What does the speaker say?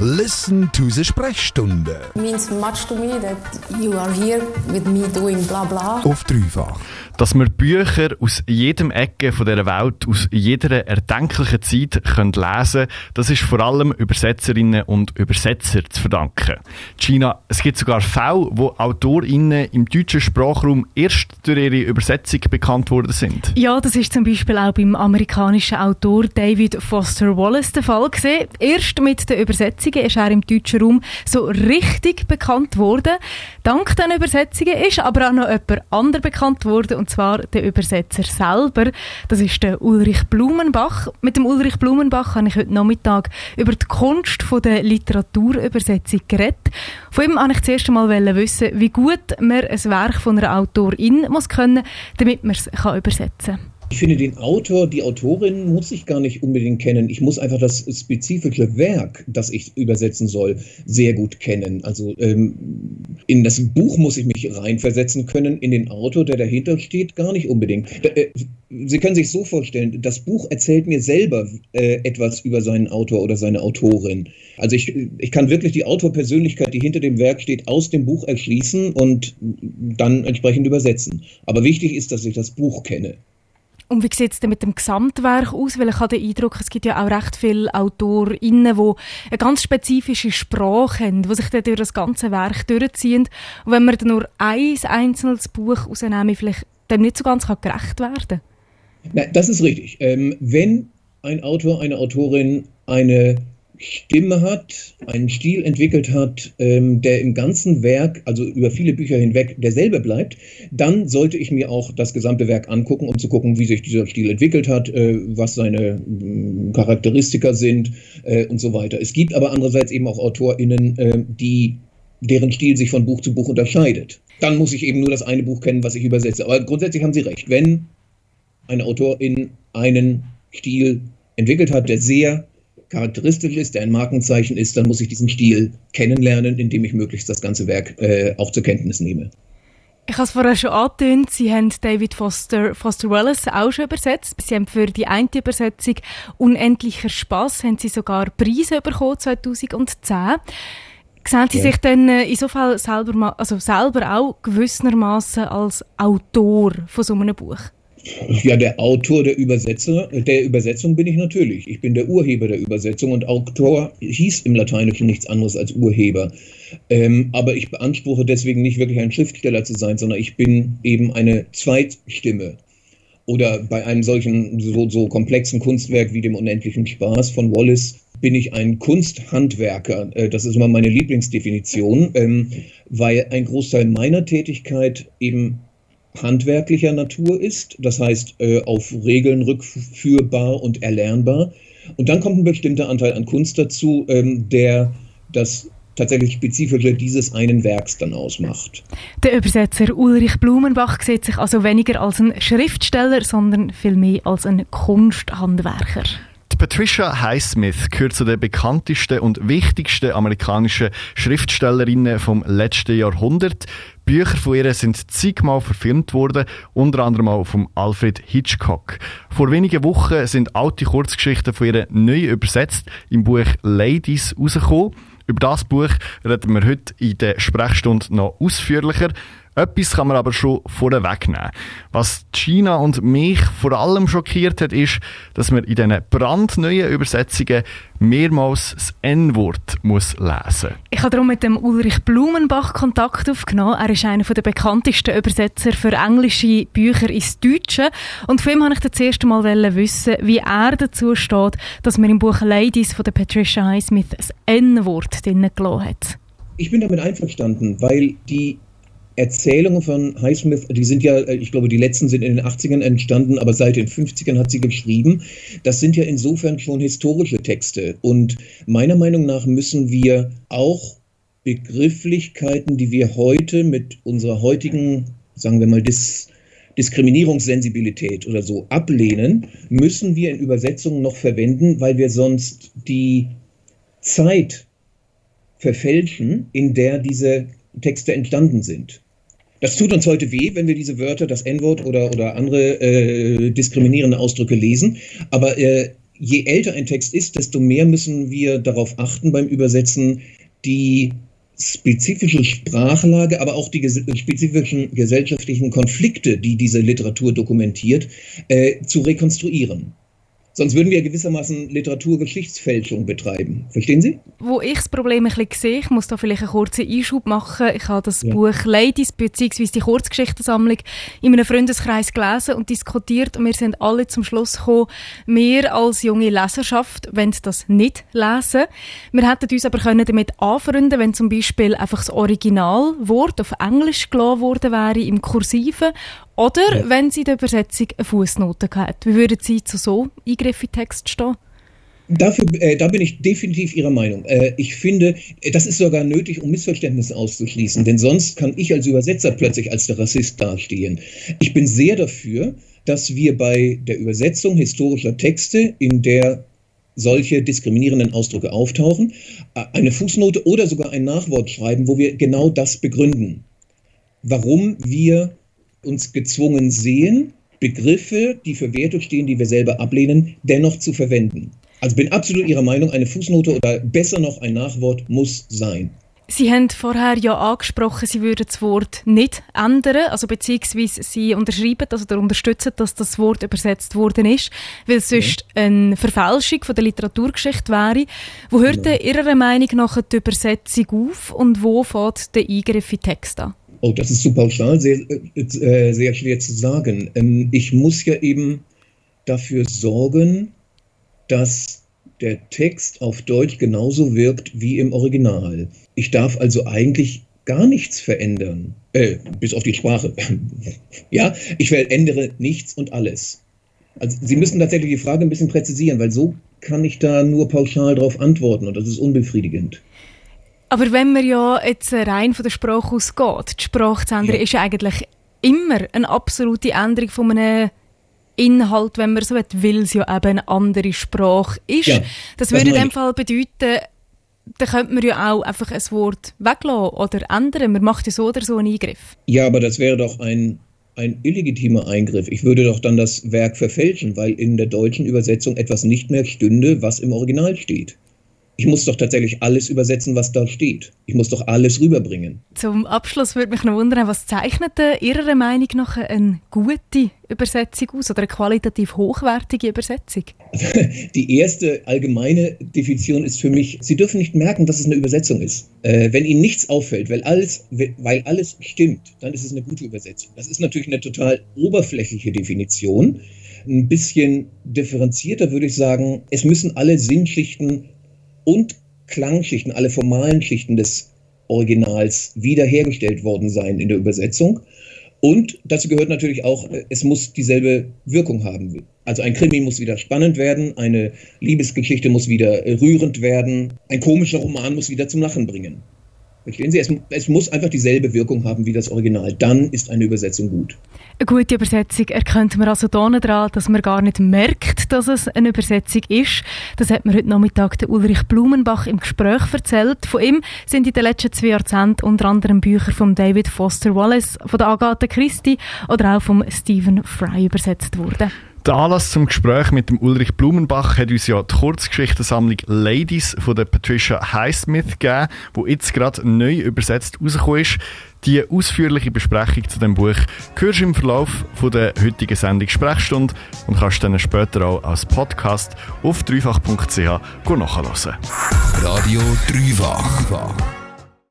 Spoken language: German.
Listen to the Sprechstunde. means much to me that you are here with me doing blah blah. Auf dreifach. Dass wir Bücher aus jedem Ecke von dieser Welt, aus jeder erdenklichen Zeit können lesen das ist vor allem Übersetzerinnen und Übersetzer zu verdanken. China, es gibt sogar Fälle, wo AutorInnen im deutschen Sprachraum erst durch ihre Übersetzung bekannt worden sind. Ja, das ist zum Beispiel auch beim amerikanischen Autor David Foster Wallace der Fall gewesen. Erst mit den Übersetzungen ist er im deutschen Raum so richtig bekannt worden. Dank den Übersetzungen ist aber auch noch jemand anderes bekannt worden, und zwar der Übersetzer selber. Das ist der Ulrich Blumenbach. Mit dem Ulrich Blumenbach habe ich heute Nachmittag über die Kunst der Literaturübersetzung geredet. Von ihm wollte ich zuerst einmal wissen, wie gut man ein Werk von einer Autorin muss können, damit man es übersetzen kann. Ich finde, den Autor, die Autorin muss ich gar nicht unbedingt kennen. Ich muss einfach das spezifische Werk, das ich übersetzen soll, sehr gut kennen. Also ähm, in das Buch muss ich mich reinversetzen können, in den Autor, der dahinter steht, gar nicht unbedingt. Äh, Sie können sich so vorstellen, das Buch erzählt mir selber äh, etwas über seinen Autor oder seine Autorin. Also ich, ich kann wirklich die Autorpersönlichkeit, die hinter dem Werk steht, aus dem Buch erschließen und dann entsprechend übersetzen. Aber wichtig ist, dass ich das Buch kenne. Und wie sieht es denn mit dem Gesamtwerk aus? Weil ich habe den Eindruck, es gibt ja auch recht viele AutorInnen, die eine ganz spezifische Sprache haben, die sich dann durch das ganze Werk durchziehen. Und wenn man dann nur ein einzelnes Buch rausnehmen, vielleicht dem nicht so ganz gerecht werden. Nein, das ist richtig. Ähm, wenn ein Autor, eine Autorin eine Stimme hat, einen Stil entwickelt hat, ähm, der im ganzen Werk, also über viele Bücher hinweg, derselbe bleibt, dann sollte ich mir auch das gesamte Werk angucken, um zu gucken, wie sich dieser Stil entwickelt hat, äh, was seine äh, Charakteristika sind äh, und so weiter. Es gibt aber andererseits eben auch AutorInnen, äh, die deren Stil sich von Buch zu Buch unterscheidet. Dann muss ich eben nur das eine Buch kennen, was ich übersetze. Aber grundsätzlich haben Sie recht. Wenn ein Autorin einen Stil entwickelt hat, der sehr charakteristisch ist, der ein Markenzeichen ist, dann muss ich diesen Stil kennenlernen, indem ich möglichst das ganze Werk äh, auch zur Kenntnis nehme. Ich habe es vorher schon angetönt, Sie haben David Foster, Foster Wallace auch schon übersetzt. Sie haben für die eine Übersetzung «Unendlicher Spaß» haben Sie sogar Preise bekommen 2010. Sehen Sie ja. sich dann äh, insofern selber, also selber auch gewissermaßen als Autor von so einem Buch? Ja, der Autor der, Übersetzer, der Übersetzung bin ich natürlich. Ich bin der Urheber der Übersetzung und Autor hieß im Lateinischen nichts anderes als Urheber. Ähm, aber ich beanspruche deswegen nicht wirklich ein Schriftsteller zu sein, sondern ich bin eben eine Zweitstimme. Oder bei einem solchen so, so komplexen Kunstwerk wie dem Unendlichen Spaß von Wallace bin ich ein Kunsthandwerker. Äh, das ist immer meine Lieblingsdefinition, ähm, weil ein Großteil meiner Tätigkeit eben handwerklicher Natur ist, das heißt äh, auf Regeln rückführbar und erlernbar. Und dann kommt ein bestimmter Anteil an Kunst dazu, ähm, der das tatsächlich Spezifische dieses einen Werks dann ausmacht. Der Übersetzer Ulrich Blumenbach sieht sich also weniger als ein Schriftsteller, sondern vielmehr als ein Kunsthandwerker. Patricia Highsmith gehört zu den bekanntesten und wichtigsten amerikanischen Schriftstellerinnen vom letzten Jahrhundert. Bücher von ihr sind zigmal verfilmt worden, unter anderem auch von Alfred Hitchcock. Vor wenigen Wochen sind alte Kurzgeschichten von ihr neu übersetzt im Buch Ladies rausgekommen. Über das Buch reden wir heute in der Sprechstunde noch ausführlicher. Etwas kann man aber schon vorwegnehmen. Was China und mich vor allem schockiert hat, ist, dass man in diesen brandneuen Übersetzungen mehrmals das N-Wort muss lesen Ich habe darum mit dem Ulrich Blumenbach Kontakt aufgenommen. Er ist einer der bekanntesten Übersetzer für englische Bücher ins Deutsche. Und von ihm wollte ich das erste Mal wissen, wie er dazu steht, dass man im Buch Ladies von der Patricia Highsmith das N-Wort drin gelassen hat. Ich bin damit einverstanden, weil die Erzählungen von Highsmith, die sind ja, äh, ich glaube, die letzten sind in den 80ern entstanden, aber seit den 50ern hat sie geschrieben. Das sind ja insofern schon historische Texte. Und meiner Meinung nach müssen wir auch Begrifflichkeiten, die wir heute mit unserer heutigen, sagen wir mal, Dis Diskriminierungssensibilität oder so ablehnen, müssen wir in Übersetzungen noch verwenden, weil wir sonst die Zeit verfälschen, in der diese Texte entstanden sind. Das tut uns heute weh, wenn wir diese Wörter, das N-Wort oder, oder andere äh, diskriminierende Ausdrücke lesen. Aber äh, je älter ein Text ist, desto mehr müssen wir darauf achten beim Übersetzen, die spezifische Sprachlage, aber auch die ges spezifischen gesellschaftlichen Konflikte, die diese Literatur dokumentiert, äh, zu rekonstruieren. Sonst würden wir gewissermaßen Literaturgeschichtsfälschung betreiben. Verstehen Sie? Wo ich das Problem ein bisschen sehe, ich muss da vielleicht einen kurzen Einschub machen. Ich habe das ja. Buch Ladies bzw. die Kurzgeschichtensammlung in einem Freundeskreis gelesen und diskutiert und wir sind alle zum Schluss gekommen, wir als junge Leserschaft wollen das nicht lesen. Wir hätten uns aber können damit anfreunden, wenn zum Beispiel einfach das Originalwort auf Englisch gelassen worden wäre im Kursiven oder ja. wenn sie in der Übersetzung eine Fußnote hat. Wie würden Sie zu so Eingriff in Text stehen? Dafür, äh, da bin ich definitiv Ihrer Meinung. Äh, ich finde, äh, das ist sogar nötig, um Missverständnisse auszuschließen, denn sonst kann ich als Übersetzer plötzlich als der Rassist dastehen. Ich bin sehr dafür, dass wir bei der Übersetzung historischer Texte, in der solche diskriminierenden Ausdrücke auftauchen, äh, eine Fußnote oder sogar ein Nachwort schreiben, wo wir genau das begründen. Warum wir uns gezwungen sehen, Begriffe, die für Werte stehen, die wir selber ablehnen, dennoch zu verwenden. Also bin absolut Ihrer Meinung, eine Fußnote oder besser noch ein Nachwort muss sein. Sie haben vorher ja angesprochen, Sie würden das Wort nicht ändern, also beziehungsweise Sie unterschreiben das oder unterstützen, dass das Wort übersetzt worden ist, weil es sonst ja. eine Verfälschung von der Literaturgeschichte wäre. Wo hört. Genau. Ihrer Meinung nach die Übersetzung auf und wo fängt der Eingriff in Text an? Oh, das ist zu pauschal, sehr, äh, sehr schwer zu sagen. Ähm, ich muss ja eben dafür sorgen, dass der Text auf Deutsch genauso wirkt wie im Original. Ich darf also eigentlich gar nichts verändern, äh, bis auf die Sprache. ja, ich verändere nichts und alles. Also Sie müssen tatsächlich die Frage ein bisschen präzisieren, weil so kann ich da nur pauschal darauf antworten und das ist unbefriedigend. Aber wenn man ja jetzt rein von der Sprache ausgeht, die Sprache zu ändern, ja. ist ja eigentlich immer eine absolute Änderung von einem Inhalt, wenn man so will, weil es ja eben eine andere Sprache ist. Ja, das, das würde in dem Fall bedeuten, da könnte man ja auch einfach ein Wort weglassen oder ändern. Man macht ja so oder so einen Eingriff. Ja, aber das wäre doch ein, ein illegitimer Eingriff. Ich würde doch dann das Werk verfälschen, weil in der deutschen Übersetzung etwas nicht mehr stünde, was im Original steht ich muss doch tatsächlich alles übersetzen, was da steht. Ich muss doch alles rüberbringen. Zum Abschluss würde mich noch wundern, was zeichnet Ihrer Meinung nach eine gute Übersetzung aus oder eine qualitativ hochwertige Übersetzung? Die erste allgemeine Definition ist für mich, Sie dürfen nicht merken, dass es eine Übersetzung ist. Äh, wenn Ihnen nichts auffällt, weil alles, weil alles stimmt, dann ist es eine gute Übersetzung. Das ist natürlich eine total oberflächliche Definition. Ein bisschen differenzierter würde ich sagen, es müssen alle Sinnschichten und Klangschichten, alle formalen Schichten des Originals wiederhergestellt worden sein in der Übersetzung. Und dazu gehört natürlich auch, es muss dieselbe Wirkung haben. Also ein Krimi muss wieder spannend werden, eine Liebesgeschichte muss wieder rührend werden, ein komischer Roman muss wieder zum Lachen bringen. Verstehen Sie? Es, es, muss einfach dieselbe Wirkung haben wie das Original. Dann ist eine Übersetzung gut. Eine gute Übersetzung erkennt man also daran, dass man gar nicht merkt, dass es eine Übersetzung ist. Das hat mir heute Nachmittag der Ulrich Blumenbach im Gespräch erzählt. Von ihm sind in den letzten zwei Jahrzehnten unter anderem Bücher von David Foster Wallace, von der Agatha Christie oder auch von Stephen Fry übersetzt worden. Der Anlass zum Gespräch mit dem Ulrich Blumenbach hat uns ja die Kurzgeschichtensammlung Ladies von der Patricia Highsmith gegeben, wo jetzt gerade neu übersetzt rausgekommen ist. Die ausführliche Besprechung zu dem Buch hörst du im Verlauf von der heutigen Sendung Sprechstunde und kannst dann später auch als Podcast auf dreifach.ch nachhören. Radio Dreifach.